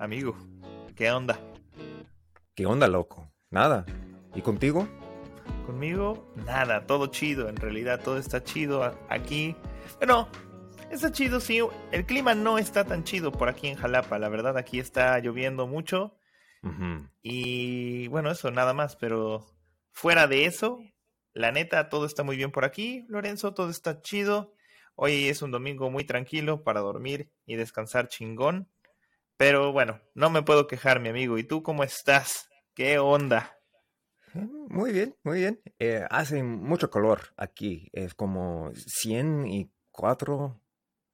amigo. ¿Qué onda? ¿Qué onda, loco? Nada. ¿Y contigo? Conmigo, nada, todo chido. En realidad, todo está chido aquí. Bueno, está chido, sí. El clima no está tan chido por aquí en Jalapa. La verdad, aquí está lloviendo mucho. Y bueno, eso nada más. Pero fuera de eso, la neta, todo está muy bien por aquí. Lorenzo, todo está chido. Hoy es un domingo muy tranquilo para dormir y descansar chingón. Pero bueno, no me puedo quejar, mi amigo. ¿Y tú cómo estás? ¿Qué onda? Muy bien, muy bien. Eh, hace mucho calor aquí. Es como 104,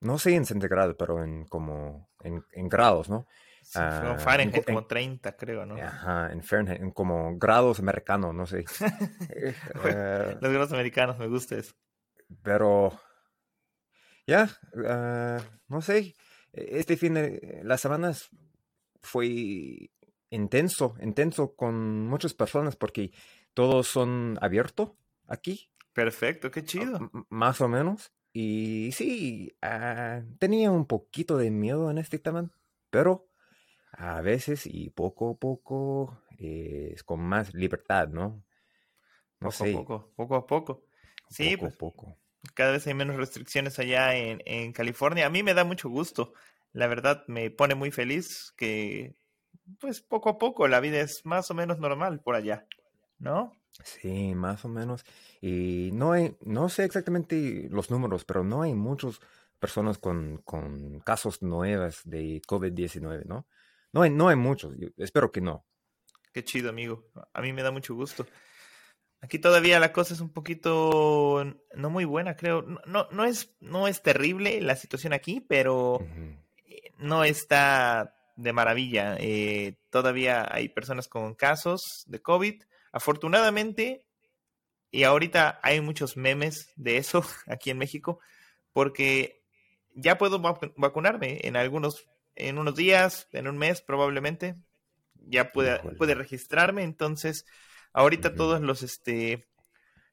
no sé en centígrados, pero en como en, grados, ¿no? Ah, Fahrenheit como 30, creo, ¿no? Ajá, en Fahrenheit, en como grados americanos, no sé. Eh, eh, Los grados americanos, me gusta eso. Pero, ya, ah, no sé. E-, este fin de las semanas fue intenso, intenso con muchas personas porque todos son abiertos aquí. Perfecto, qué chido. más o menos. Y sí, ah, tenía un poquito de miedo en este tema, pero a veces y poco a poco es con más libertad, ¿no? No poco sé. a poco, poco a poco. Sí, poco a pues, poco cada vez hay menos restricciones allá en, en, California. A mí me da mucho gusto. La verdad me pone muy feliz que, pues poco a poco, la vida es más o menos normal por allá, ¿no? Sí, más o menos. Y no hay, no sé exactamente los números, pero no hay muchas personas con, con casos nuevos de COVID-19, ¿no? No hay, no hay muchos. espero que no. Qué chido, amigo. A mí me da mucho gusto. Aquí todavía la cosa es un poquito no muy buena, creo. No, no, es, no es terrible la situación aquí, pero eh, no está de maravilla. Eh, todavía hay personas con casos de COVID. Afortunadamente, y ahorita hay muchos memes de eso aquí en México, porque ya puedo vacunarme en algunos, en unos días, en un mes probablemente. Ya puede, puede registrarme, entonces Ahorita todos los, este,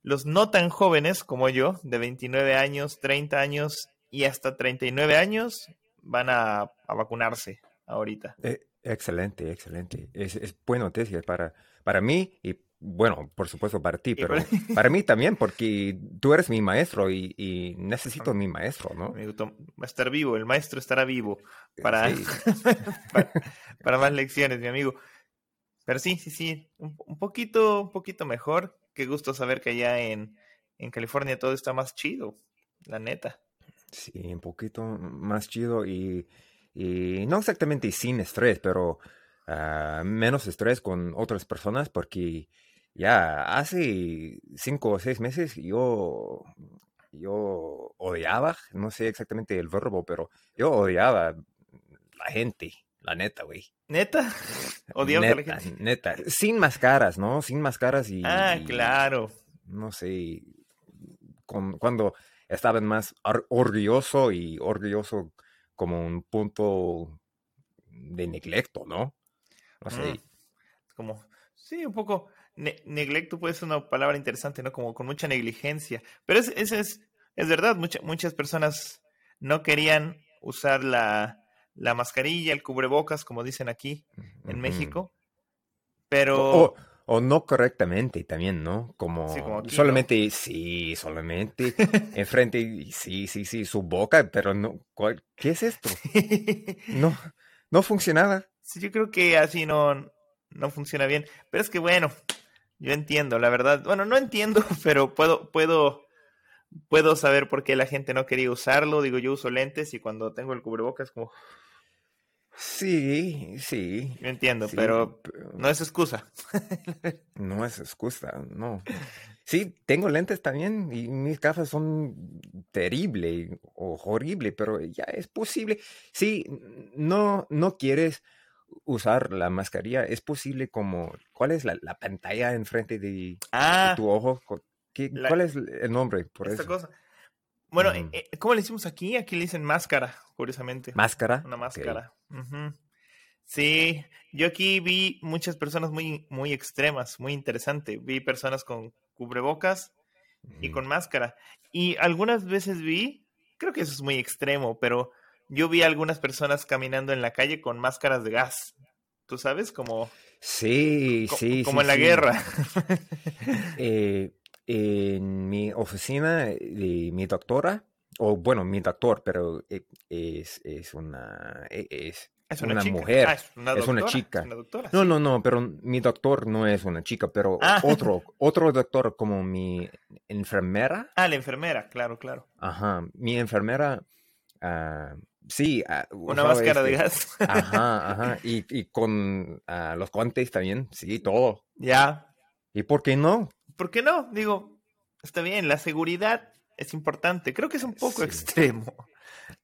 los no tan jóvenes como yo, de 29 años, 30 años y hasta 39 años, van a, vacunarse ahorita. Eh, excelente, excelente. Es, es buena noticia para, para mí y bueno, por supuesto para ti, pero para mí también, porque tú eres mi maestro y, necesito mi maestro, ¿no? va a estar vivo, el maestro estará vivo para, para, más lecciones, mi amigo. Pero sí, sí, sí, un, poquito, un poquito mejor. Qué gusto saber que allá en, California todo está más chido, la neta. Sí, un poquito más chido y, no exactamente sin estrés, pero ah, menos estrés con otras personas porque ya hace cinco o seis meses yo, yo odiaba, no sé exactamente el verbo, pero yo odiaba la gente, la neta, güey. ¿Neta? Odiamos a la gente. Neta, sin máscaras, ¿no? Sin máscaras y... Ah, claro. No sé, con, cuando estaban más orgulloso y orgulloso como un punto de neglecto, ¿no? No sé. Como, sí, un poco, neglecto puede ser una palabra interesante, ¿no? Como con mucha negligencia. Pero es, es, es, es verdad, muchas personas no querían usar la, la mascarilla, el cubrebocas, como dicen aquí en México. Pero. O, no correctamente también, ¿no? Como, solamente, sí, solamente enfrente, sí, sí, sí, su boca, pero no, ¿qué es esto? No, no funcionaba. Sí, yo creo que así no, no funciona bien. Pero es que bueno, yo entiendo, la verdad. Bueno, no entiendo, pero puedo, puedo, puedo saber por qué la gente no quería usarlo. Digo, yo uso lentes y cuando tengo el cubrebocas como Sí, sí. Yo entiendo, pero no es excusa. no es excusa, no. Sí, tengo lentes también y mis gafas son terrible o horrible, pero ya es posible. Sí, no, no quieres usar la mascarilla, es posible como, ¿cuál es la, pantalla enfrente de, ah, tu ojo? ¿Cuál es el nombre por esta Cosa. Bueno, eh, ¿cómo le hicimos aquí? Aquí le dicen máscara, curiosamente. ¿Máscara? Una máscara. Sí, yo aquí vi muchas personas muy, muy extremas, muy interesante. Vi personas con cubrebocas y con máscara. Y algunas veces vi, creo que eso es muy extremo, pero yo vi a algunas personas caminando en la calle con máscaras de gas. ¿Tú sabes? Como... Sí, sí. Como en la guerra. Eh, en mi oficina de mi doctora, o bueno, mi doctor, pero e, es, es una... E, es, es una, mujer. Ah, es, una es una chica. Es una doctora, no, no, no, pero mi doctor no es una chica, pero Ah. otro, otro doctor como mi enfermera. Ah, la enfermera, claro, claro. Ajá, mi enfermera, ah, sí. Una máscara de este- gas. Ajá, ajá, y, y con los guantes también, sí, todo. ya. ¿Y por qué no? ¿Por qué no? Digo, está bien, la seguridad es importante. Creo que es un poco Sí. extremo,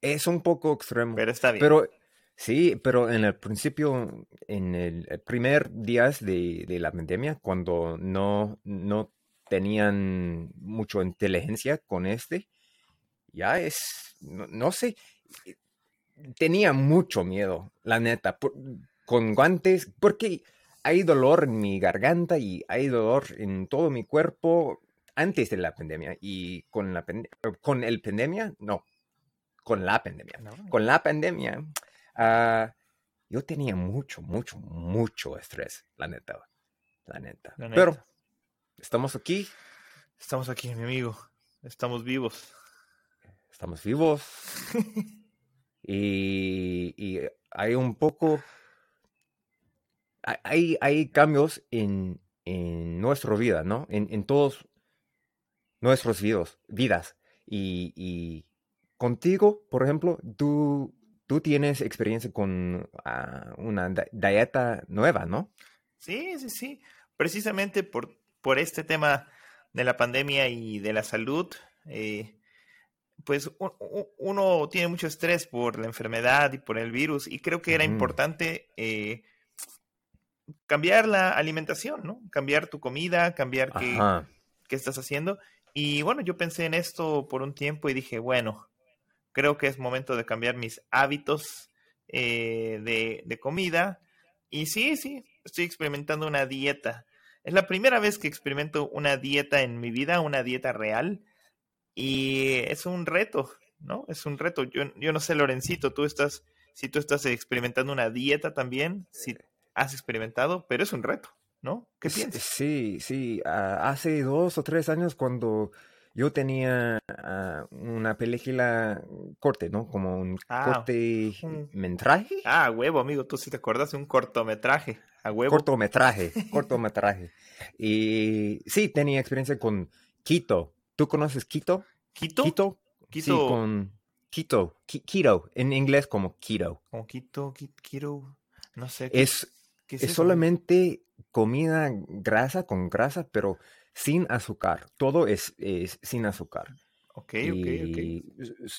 Es un poco extremo. pero está bien. Pero sí, pero en el principio, en el primer días de, de la pandemia, cuando no, no tenían mucha inteligencia con este, ya es, no, no sé, tenía mucho miedo, la neta, por- con guantes, porque hay dolor en mi garganta y hay dolor en todo mi cuerpo antes de la pandemia y con la pande- con el pandemia, no, con la pandemia ¿no? con la pandemia, ah, yo tenía mucho, mucho, mucho estrés, la neta. La neta. La Pero estamos aquí, Estamos aquí, mi amigo. Estamos vivos. estamos vivos y, y hay un poco, hay, hay cambios en, en nuestra vida, ¿no? En, en todos nuestros vidas. vidas. Y, y contigo, por ejemplo, tú, tú tienes experiencia con ah, una di- dieta nueva, ¿no? Sí, sí, sí. Precisamente por, por este tema de la pandemia y de la salud, eh, pues uno tiene mucho estrés por la enfermedad y por el virus y creo que era importante eh, cambiar la alimentación, ¿no? Cambiar tu comida, cambiar qué, estás haciendo. Y bueno, yo pensé en esto por un tiempo y dije, bueno, creo que es momento de cambiar mis hábitos eh, de, de comida. Y sí, sí, estoy experimentando una dieta. Es la primera vez que experimento una dieta en mi vida, una dieta real. Y es un reto, ¿no? Es un reto. Yo, yo no sé, Lorencito, tú estás, si tú estás experimentando una dieta también, si has experimentado, pero es un reto, ¿no? ¿Qué piensas? Sí, sí. hace dos o tres años cuando yo tenía ah, una película corte, ¿no? Como un Ah, corte un- metraje. Ah, huevo, amigo, tú sí te acuerdas de un cortometraje. A huevo. Cortometraje, cortometraje. Y sí, tenía experiencia con Quito. ¿Tú conoces Quito? ¿Quito? Quito. Sí, Quito. con Quito. Qui- Keto. En inglés como keto. Como Quito, Qui- Quito, no sé. ¿qué, Es, solamente comida grasa con grasa, pero sin azúcar. Todo es, es sin azúcar. Ok, ok, ok.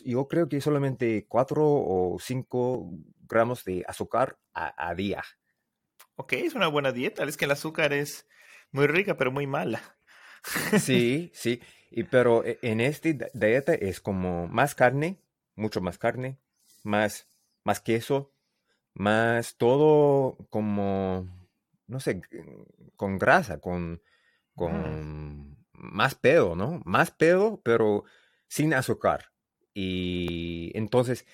Yo creo que solamente 4 o 5 gramos de azúcar a, a día. Ok, es una buena dieta. Es que el azúcar es muy rica, pero muy mala. Sí, sí. Y, pero e- en di- dieta es como más carne, mucho más carne, más, más queso, más todo como, no sé, con grasa, con, con más pedo, ¿no? Más pedo, pero sin azúcar. Y entonces,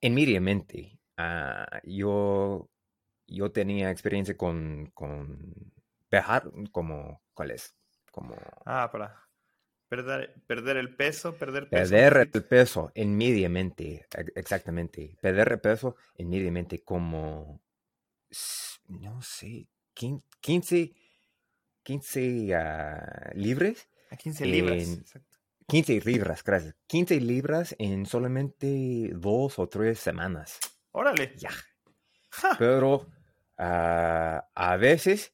inmediatamente, ah, yo, yo tenía experiencia con, con pejar, como, ¿cuál es? Como Ah, para perder, perder el peso, perder peso. perder el peso inmediatamente, ex- exactamente. Perder el peso inmediatamente como, no sé, quin- 15, 15 ah, libres, A 15 libras. en- exacto. 15 libras, gracias. 15 libras en solamente dos o tres semanas. Órale. Ya. Ja, Pero ah, a veces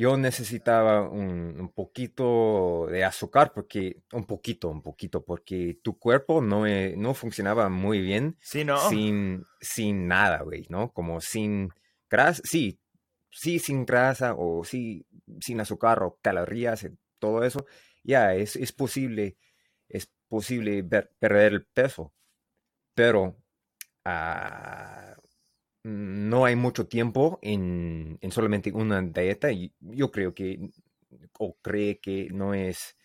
yo necesitaba un, un poquito de azúcar, porque un poquito, un poquito, porque tu cuerpo no, eh, no funcionaba muy bien Sí, no. sin, sin nada, güey, ¿no? Como sin grasa, sí, sí, sin grasa o sí, sin azúcar o calorías, todo eso, ya es, es posible, es posible ver- perder el peso, pero ah, no hay mucho tiempo en, en solamente una dieta y yo creo que, o cree que no es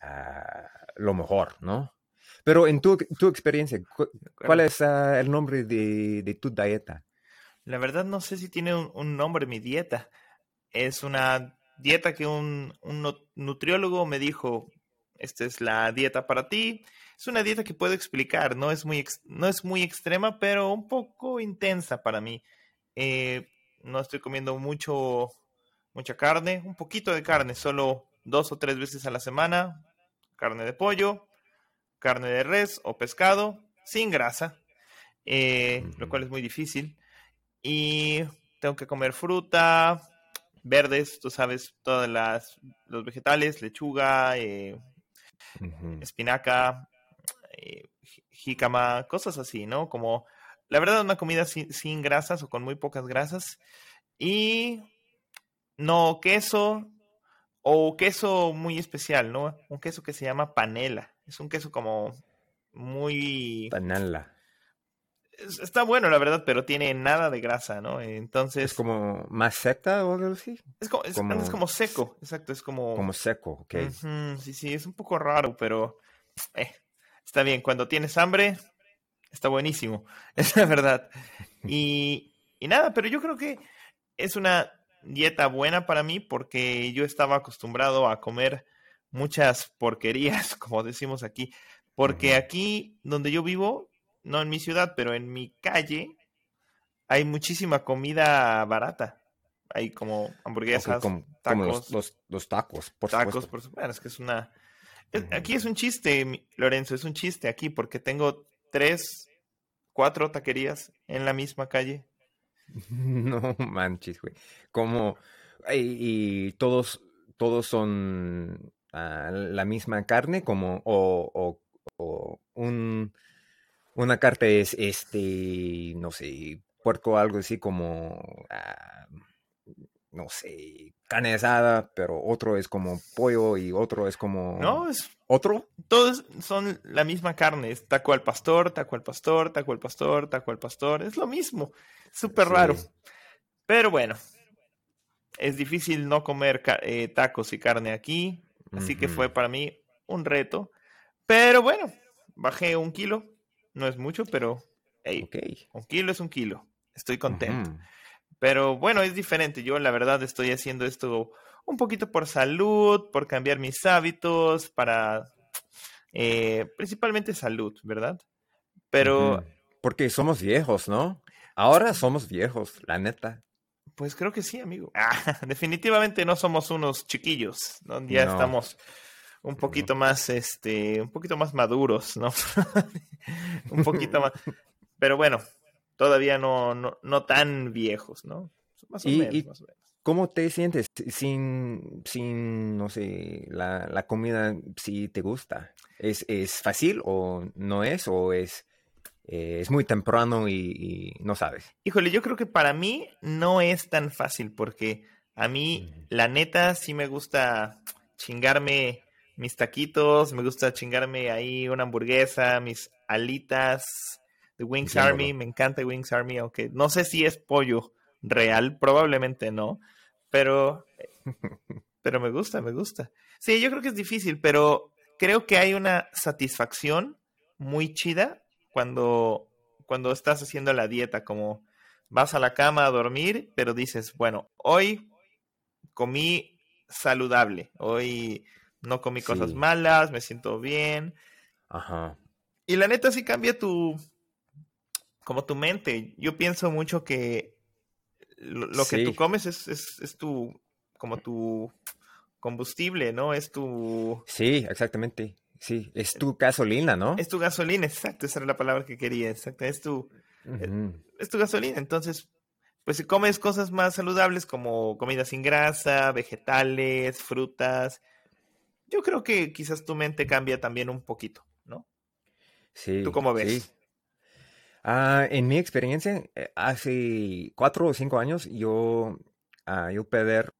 ah, lo mejor, ¿no? Pero en tu, tu experiencia, ¿cuál es ah, el nombre de, de, tu dieta? La verdad no sé si tiene un, nombre mi dieta. Es una dieta que un, un, nutriólogo me dijo, esta es la dieta para ti. Es una dieta que puedo explicar, no es muy, no es muy extrema, pero un poco intensa para mí. Eh, no estoy comiendo mucho, mucha carne, un poquito de carne, solo dos o tres veces a la semana. Carne de pollo, carne de res o pescado, sin grasa, eh, lo cual es muy difícil. Y tengo que comer fruta, verdes, tú sabes, todas las los vegetales, lechuga, eh, espinaca, eh, jícama, cosas así, ¿no? Como la verdad una comida sin, grasas o con muy pocas grasas y no queso o queso muy especial, ¿no? Un queso que se llama panela. Es un queso como muy... Panela. Está bueno, la verdad, pero tiene nada de grasa, ¿no? Entonces... ¿Es como más seca o algo así? Es como, es, como... seco, exacto, es como... Como seco, ok. sí, sí, es un poco raro, pero... Eh, está bien, cuando tienes hambre, está buenísimo, es la verdad. Y, y nada, pero yo creo que es una dieta buena para mí porque yo estaba acostumbrado a comer muchas porquerías, como decimos aquí, porque aquí donde yo vivo, no en mi ciudad, pero en mi calle, hay muchísima comida barata. Hay como hamburguesas, tacos. los, tacos, por tacos, por supuesto. es que es una... Aquí es un chiste, Lorenzo, es un chiste aquí, porque tengo tres, cuatro taquerías en la misma calle. No manches, güey. Como... Y, todos, todos son la misma carne como o, o, un, una carne es este, no sé, puerco algo así como, ah, no sé, carne asada, pero otro es como pollo y otro es como... No, es... ¿Otro? Todos son la misma carne, es taco al pastor, taco al pastor, taco al pastor, taco al pastor, es lo mismo, súper raro. Pero bueno, es difícil no comer eh, tacos y carne aquí, Así que fue para mí un reto. Pero bueno, bajé un kilo. No es mucho, pero un kilo es un kilo. Estoy contento. Pero bueno, es diferente. Yo la verdad estoy haciendo esto un poquito por salud, por cambiar mis hábitos, para eh, principalmente salud, ¿verdad? Pero... Porque somos viejos, ¿no? Ahora somos viejos, la neta. Pues creo que sí, amigo. Ah, definitivamente no somos unos chiquillos, ¿no? Ya estamos un poquito más, este, un poquito más maduros, ¿no? un poquito más. Pero bueno, todavía no, no, tan viejos, ¿no? Más o, menos, más o menos. ¿Cómo te sientes sin, sin no sé, la, la comida si te gusta? ¿Es, ¿Es fácil o no es? ¿O es eh, es muy temprano y, no sabes. Híjole, yo creo que para mí no es tan fácil porque a mí, la neta, sí me gusta chingarme mis taquitos, me gusta chingarme ahí una hamburguesa, mis alitas de Wings Army, me encanta Wings Army, aunque no sé si es pollo real, probablemente no, pero, pero me gusta, me gusta. Sí, yo creo que es difícil, pero creo que hay una satisfacción muy chida cuando, cuando estás haciendo la dieta, como vas a la cama a dormir, pero dices, bueno, hoy comí saludable, hoy no comí cosas malas, me siento bien. Ajá. Y la neta sí cambia tu, como tu mente. Yo pienso mucho que lo, que tú comes es, es, es, tu, como tu combustible, ¿no? Es tu... Sí, exactamente. Sí, es tu gasolina, ¿no? Es tu gasolina, exacto, esa era la palabra que quería, exacto, es tu, eh, es tu gasolina. Entonces, pues si comes cosas más saludables como comida sin grasa, vegetales, frutas, yo creo que quizás tu mente cambia también un poquito, ¿no? Sí. ¿Tú cómo ves? Sí. Ah, en mi experiencia, eh, hace cuatro o cinco años yo, uh, yo perder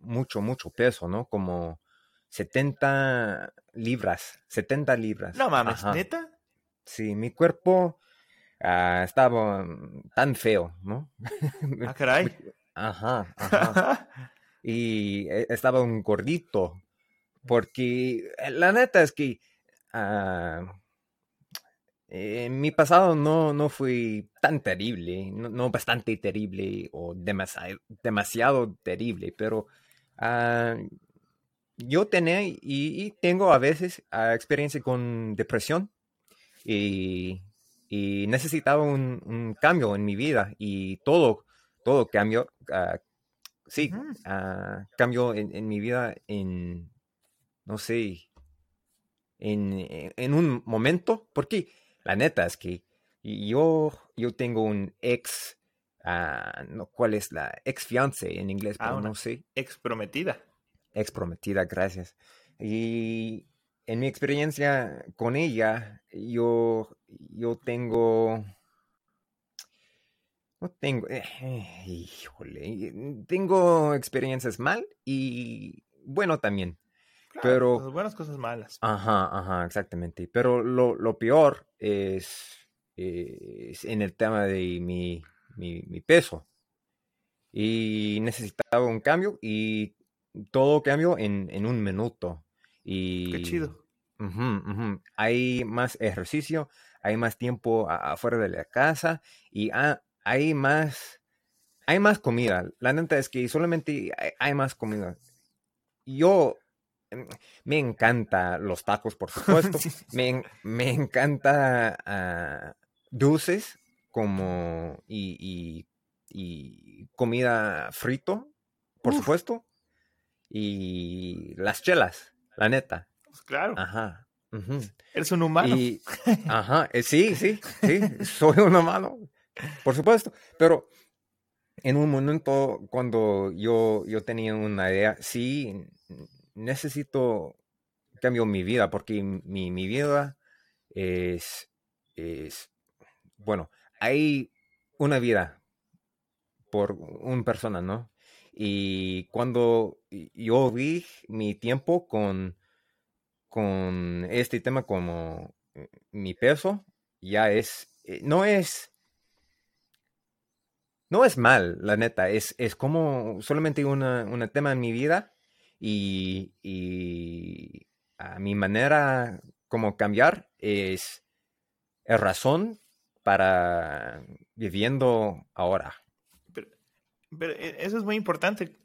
mucho, mucho peso, ¿no? Como 70 libras, 70 libras. No mames, ¿neta? Sí, mi cuerpo ah, estaba tan feo, ¿no? Ah, caray. Ajá, ajá. y e, estaba un gordito, porque eh, la neta es que ah, en mi pasado no, no fui tan terrible, no, bastante terrible o demasiado, demasiado terrible, pero ah, yo tenía y, tengo a veces ah, experiencia con depresión y, necesitaba un, cambio en mi vida y todo, todo cambió, sí, cambio en, en, mi vida en, no sé, en, en un momento, porque la neta es que yo, yo tengo un ex, ah, no, ¿cuál es la ex fiance en inglés? Ah, Pero no sé. Ex prometida. Ex prometida, gracias. Y en mi experiencia con ella, yo, yo tengo, no tengo, eh, híjole, tengo experiencias mal y bueno también. Pero buenas cosas malas. Ajá, ajá, exactamente. Pero lo, lo peor es, en el tema de mi, mi, peso. Y necesitaba un cambio y todo cambió en, en un minuto. Y, Qué chido. Hay más ejercicio, hay más tiempo afuera de la casa y hay más, hay más comida. La neta es que solamente hay más comida. Yo me encanta los tacos, por supuesto. me, me, encanta uh, dulces como y, y, comida frito, por supuesto. Y las chelas, la neta. Pues claro. Ajá. Eres un humano. ajá, eh, sí, sí, sí, soy un humano, por supuesto. Pero en un momento cuando yo, yo tenía una idea, sí, necesito cambio mi vida porque mi, vida es, es, bueno, hay una vida por una persona, ¿no? Y cuando yo vi mi tiempo con, con este tema como eh, mi peso, ya es, eh, no es, no es mal, la neta, es, es como solamente un tema en mi vida y, a mi manera como cambiar es, es razón para viviendo ahora. Pero, e, eso es muy importante.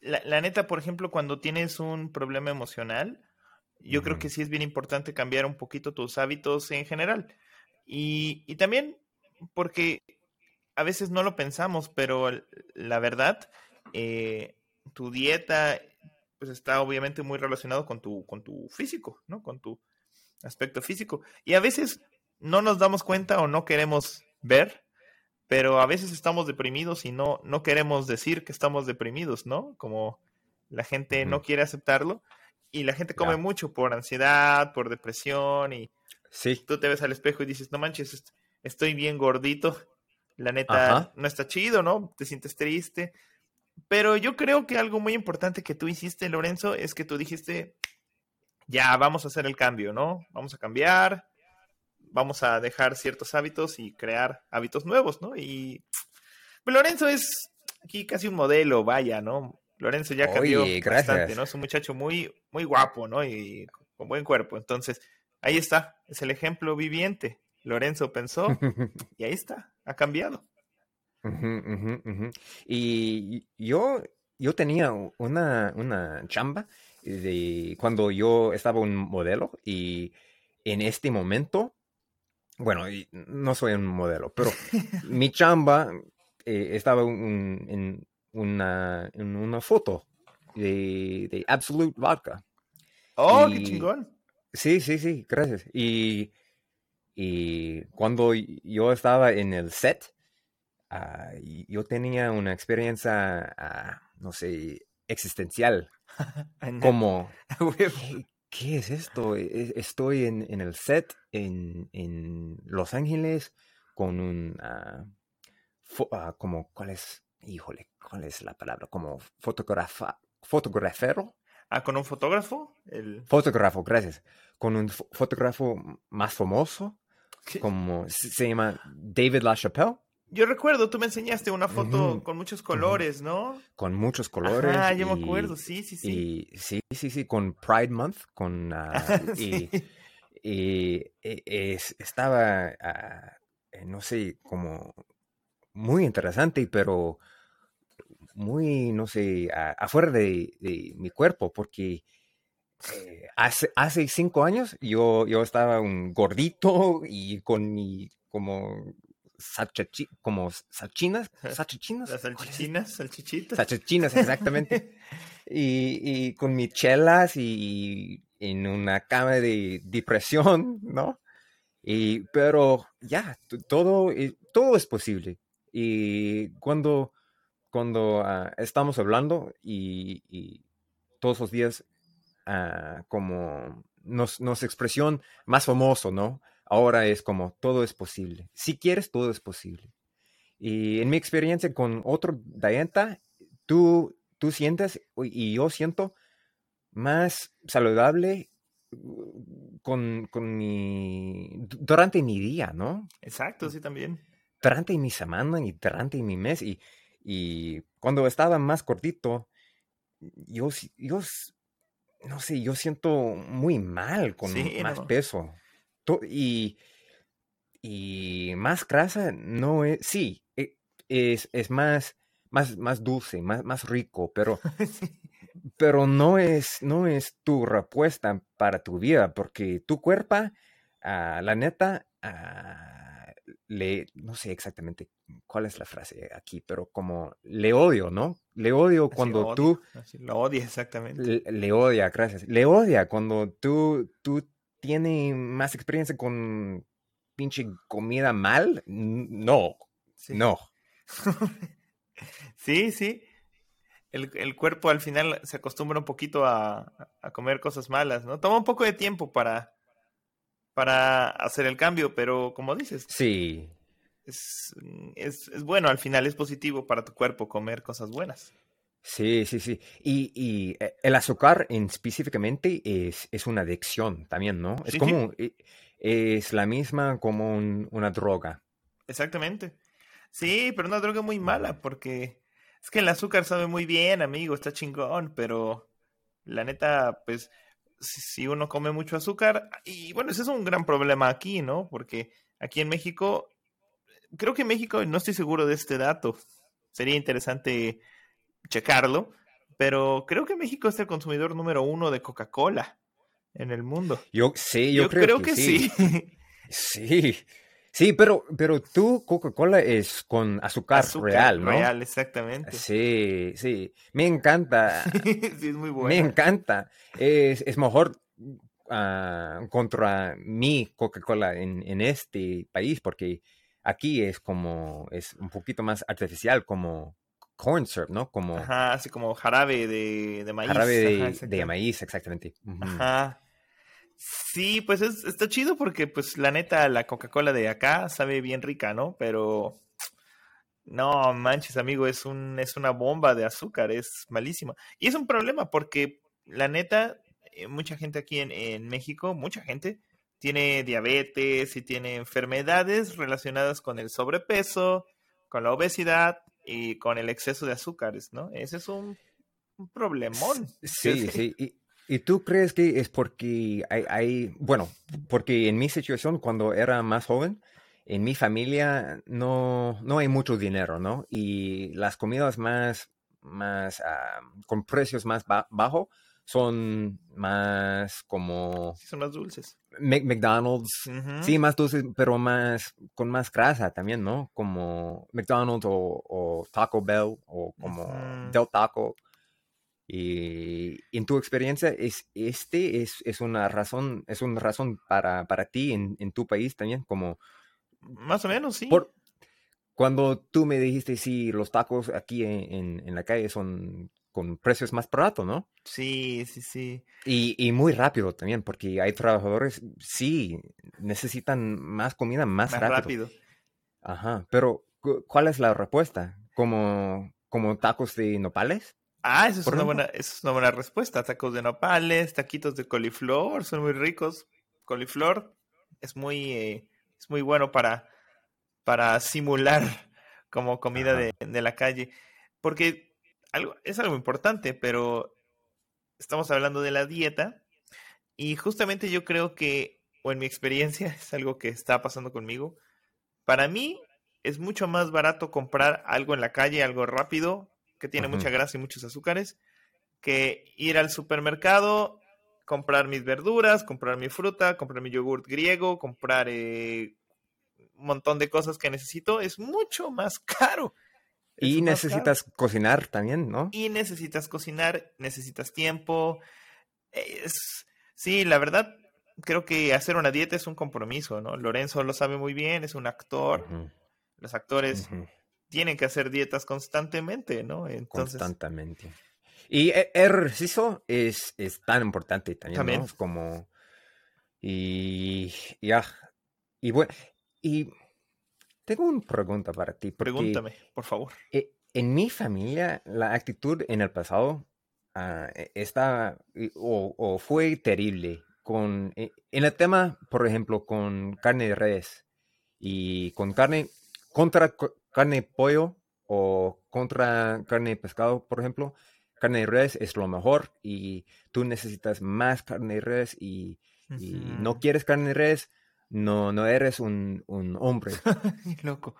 La, neta, por ejemplo, cuando tienes un problema emocional, yo creo que sí es bien importante cambiar un poquito tus hábitos en general. Y, y también porque a veces no lo pensamos, pero la verdad, eh, tu dieta pues está obviamente muy relacionado con tu, con tu físico, ¿no? Con tu aspecto físico. Y a veces no nos damos cuenta o no queremos ver, pero a veces estamos deprimidos y no, no queremos decir que estamos deprimidos, ¿no? Como la gente no quiere aceptarlo y la gente come mucho por ansiedad, por depresión y sí. tú te ves al espejo y dices, no manches, estoy bien gordito, la neta no está chido, ¿no? Te sientes triste, pero yo creo que algo muy importante que tú hiciste, Lorenzo, es que tú dijiste, ya vamos a hacer el cambio, ¿no? Vamos a cambiar, vamos a dejar ciertos hábitos y crear hábitos nuevos, ¿no? Y Lorenzo es aquí casi un modelo, vaya, ¿no? Lorenzo ya cambió bastante, ¿no? Es un muchacho muy, muy guapo, ¿no? Y con buen cuerpo. Entonces, ahí está, es el ejemplo viviente. Lorenzo pensó y ahí está, ha cambiado. Y yo, yo tenía una, una chamba de cuando yo estaba un modelo y en este momento, bueno, no soy un modelo, pero mi chamba eh, estaba en, una, en una foto de, de Absolute Vodka. Oh, qué chingón. Sí, sí, sí, gracias. Y, y cuando yo estaba en el set, Ah, yo tenía una experiencia, ah, no sé, existencial. como, ¿qué, es esto? E, estoy en, el set en, Los Ángeles con un, uh, como, ¿cuál es? Híjole, ¿cuál es la palabra? Como fotógrafa, fotografero. Ah, con un fotógrafo. El... Fotógrafo, gracias. Con un fotógrafo más famoso, como se llama David LaChapelle. Yo recuerdo, tú me enseñaste una foto con muchos colores, ¿no? Con muchos colores. Ah, yo me acuerdo, sí, sí, sí. Y, sí, sí, sí, con Pride Month, con... Ah, y, y e, estaba, ah, eh, no sé, como muy interesante, pero muy, no sé, afuera de, mi cuerpo, porque eh, hace, hace cinco años yo, yo estaba un gordito y con mi, como como salchinas, salchichinas. Las salchichinas, salchichitas. Salchichinas, exactamente. y, y, con mis chelas y, en una cama de depresión, ¿no? Y, pero ya, todo, eh, todo es posible. Y cuando, cuando ah, estamos hablando y, todos los días uh, como nos, nos expresión más famoso, ¿no? Ahora es como todo es posible. Si quieres, todo es posible. Y en mi experiencia con otro Dienta, tú, tú sientes y yo siento más saludable con, con mi, durante mi día, ¿no? Exacto, sí, también. Durante mi semana y durante mi mes. Y, y cuando estaba más cortito, yo, yo, no sé, yo siento muy mal con más peso. Y, y más grasa no es, sí, e, es, es más, más, más dulce, más, más rico, pero pero no es, no es tu respuesta para tu vida, porque tu cuerpo, ah, la neta, ah, le, no sé exactamente cuál es la frase aquí, pero como le odio, ¿no? Le odio cuando tú... lo odia exactamente. Le, odia, gracias. Le odia cuando tú, tú tienes más experiencia con pinche comida mal. No, no. sí, sí el, cuerpo al final se acostumbra un poquito a, comer cosas malas, ¿no? Toma un poco de tiempo para, para hacer el cambio, pero como dices. Sí. Es, bueno, al final es positivo para tu cuerpo comer cosas buenas. Sí, sí, sí. Y, eh, el azúcar en específicamente es, es, una adicción también, ¿no? Es como, eh, es la misma como una droga. Exactamente. Sí, pero una droga muy mala porque es que el azúcar sabe muy bien, amigo, está chingón, pero la neta, pues, si uno come mucho azúcar, y bueno, ese es un gran problema aquí, ¿no? Porque aquí en México, creo que en México, no estoy seguro de este dato, sería interesante checarlo, pero creo que México es el consumidor número uno de Coca-Cola en el mundo. Yo sí, yo, creo, que, sí. sí. Sí, pero, pero tú, Coca-Cola es con azúcar, real, ¿no? Real, exactamente. Sí, sí. Me encanta. sí, es muy bueno. Me encanta. Es, es mejor uh, contra mi Coca-Cola en, en, este país, porque aquí es como, es un poquito más artificial, como corn syrup, ¿no? Como, Ajá, así como jarabe de, de maíz. Jarabe de, de maíz, exactamente. Ajá. Sí, pues es, está chido porque, pues, la neta, la Coca-Cola de acá sabe bien rica, ¿no? Pero no manches, amigo, es un, es una bomba de azúcar, es malísima. Y es un problema porque, la neta, eh, mucha gente aquí en, en México, mucha gente, tiene diabetes y tiene enfermedades relacionadas con el sobrepeso, con la obesidad y con el exceso de azúcares, ¿no? Ese es un, problemón. Sí, sí. ¿Y tú crees que es porque hay, bueno, porque en mi situación, cuando era más joven, en mi familia no, no hay mucho dinero, ¿no? Y las comidas más, más, ah, con precios más bajos son más como... son más dulces. McDonald's, sí, más dulces, pero más, con más grasa también, ¿no? Como McDonald's o, Taco Bell o como Del Taco. Y, en tu experiencia, es, este es, es, una razón, es una razón para, para ti en, en, tu país también, como... Más o menos, sí. Por, cuando tú me dijiste, sí, los tacos aquí en, en, la calle son con precios más baratos, ¿no? Sí, sí, sí. Y, y, muy rápido también, porque hay trabajadores, sí, necesitan más comida más, más rápido. rápido. Ajá, pero ¿cuál es la respuesta? ¿Como, como tacos de nopales? Ah, esa es, una buena, es una buena respuesta. Tacos de nopales, taquitos de coliflor, son muy ricos. Coliflor es muy, eh, es muy bueno para, para simular como comida de, de, la calle. Porque algo, es algo importante, pero estamos hablando de la dieta. Y justamente yo creo que o en mi experiencia, es algo que está pasando conmigo. Para mí es mucho más barato comprar algo en la calle, algo rápido, que tiene mucha grasa y muchos azúcares, que ir al supermercado, comprar mis verduras, comprar mi fruta, comprar mi yogurt griego, comprar eh, montón de cosas que necesito. Es mucho más caro. y necesitas cocinar también, ¿no? Y necesitas cocinar, necesitas tiempo. Es, sí, la verdad, creo que hacer una dieta es un compromiso, ¿no? Lorenzo lo sabe muy bien, es un actor. Los actores tienen que hacer dietas constantemente, ¿no? Entonces, constantemente. Y el ejercicio es, es tan importante también, ¿no? Como... Y ya. Y bueno, y tengo una pregunta para ti. Pregúntame, por favor. E, en mi familia, la actitud en el pasado uh, está o, fue terrible. Con, e, en el tema, por ejemplo, con carne de res y con carne contra carne de pollo o contra carne de pescado, por ejemplo, carne de res es lo mejor y tú necesitas más carne de res y, no quieres carne de res, no, no eres un, hombre. Loco.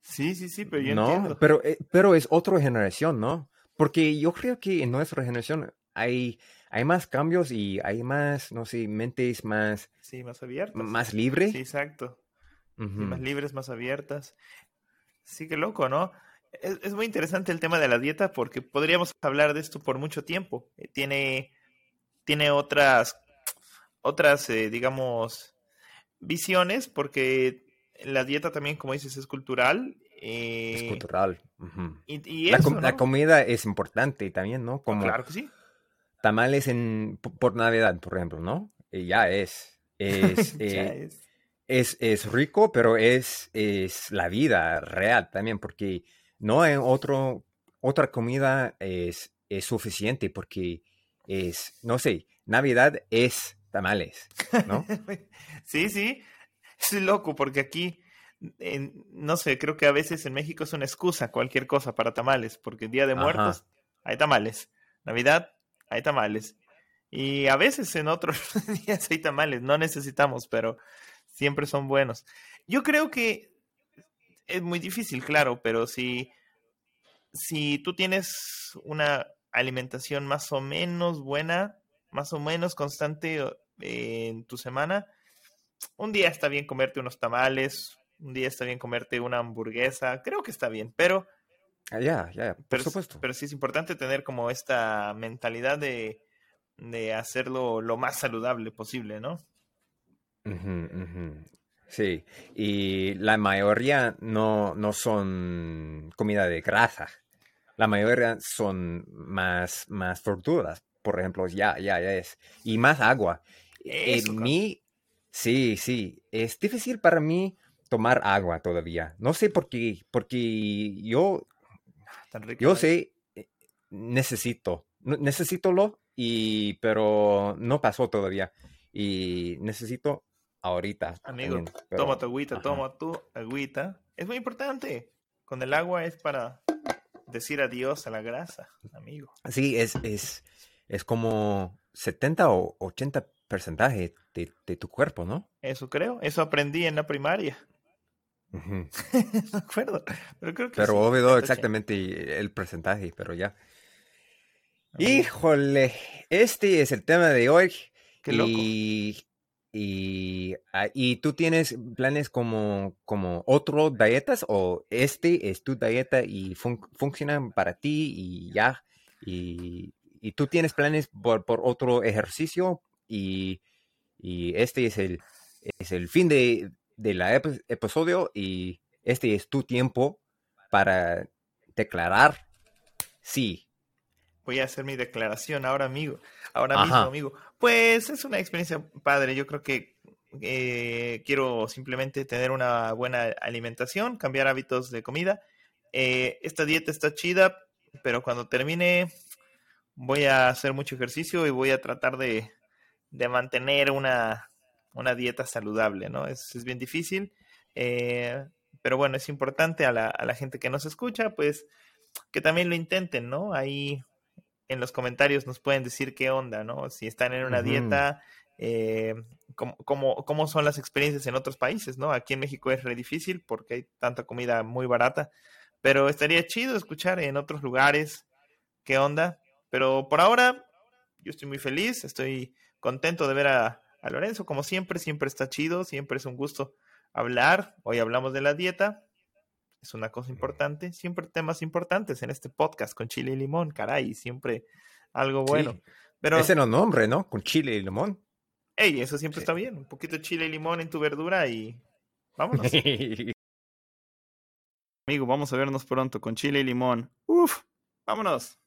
Sí, sí, sí, pero yo no, Pero, eh, pero es otra generación, ¿no? Porque yo creo que en nuestra generación hay, hay más cambios y hay más, no sé, mentes más... Sí, más abiertas. Más libres. Sí, exacto. Más libres, más abiertas. Sí, qué loco, ¿no? Es, muy interesante el tema de la dieta porque podríamos hablar de esto por mucho tiempo. Eh, tiene, tiene otras, otras eh, digamos, visiones porque la dieta también, como dices, es cultural. es eh, cultural. y, la, comida es importante también, ¿no? Como claro que sí. Tamales en, por Navidad, por ejemplo, ¿no? ya es. Es, es. es. rico, pero es, es la vida real también, porque no hay otro, otra comida es, es suficiente porque es, no sé, Navidad es tamales, ¿no? sí, sí, es loco porque aquí, no sé, creo que a veces en México es una excusa cualquier cosa para tamales, porque Día de Muertos hay tamales, Navidad hay tamales, y a veces en otros días hay tamales, no necesitamos, pero siempre son buenos. Yo creo que es muy difícil, claro, pero si, si tú tienes una alimentación más o menos buena, más o menos constante eh, en tu semana, un día está bien comerte unos tamales, un día está bien comerte una hamburguesa, creo que está bien, pero... Ah, ya, ya, por pero, supuesto. Pero sí es importante tener como esta mentalidad de, de hacerlo lo más saludable posible, ¿no? Sí, y la mayoría no, no son comida de grasa. La mayoría son más, más torturas, por ejemplo, ya, ya, ya es. Y más agua. en mí, sí, sí, es difícil para mí tomar agua todavía. No sé por qué, porque yo, yo sé, eh, necesito, necesito lo, y, pero no pasó todavía. Y necesito ahorita. Amigo, toma tu agüita, toma tu agüita. Es muy importante. Con el agua es para decir adiós a la grasa, amigo. Sí, es, es, es como 70 o 80 porcentaje de, tu cuerpo, ¿no? Eso creo, eso aprendí en la primaria. no acuerdo, pero creo que Pero obvio exactamente el porcentaje, pero ya. Híjole, este es el tema de hoy. Qué loco. Y Ah, y, tú tienes planes como, como otro dietas o este es tu dieta y funcionan para ti y ya. Y, tú tienes planes por, otro ejercicio y, este es el, es el fin de, de la episodio y este es tu tiempo para declarar sí. Voy a hacer mi declaración ahora, amigo. Ahora mismo, amigo. Pues es una experiencia padre. Yo creo que eh, quiero simplemente tener una buena alimentación, cambiar hábitos de comida. Eh, esta dieta está chida, pero cuando termine voy a hacer mucho ejercicio y voy a tratar de, mantener una, dieta saludable, ¿no? Es, es bien difícil, eh, pero bueno, es importante a la, a la gente que nos escucha, pues que también lo intenten, ¿no? Ahí en los comentarios nos pueden decir qué onda, ¿no? Si están en una dieta eh, cómo, cómo, son las experiencias en otros países, ¿no? Aquí en México es re difícil porque hay tanta comida muy barata, pero estaría chido escuchar en otros lugares qué onda. Pero por ahora, yo estoy muy feliz, estoy contento de ver a, a Lorenzo, como siempre, siempre está chido, siempre es un gusto hablar. Hoy hablamos de la dieta, es una cosa importante, siempre temas importantes en este podcast con chile y limón, caray, siempre algo bueno. Pero, Ese no nombre, ¿no? Con chile y limón. Ey, eso siempre está bien. Un poquito de chile y limón en tu verdura y vámonos. Amigo, vamos a vernos pronto con chile y limón. Uf, vámonos.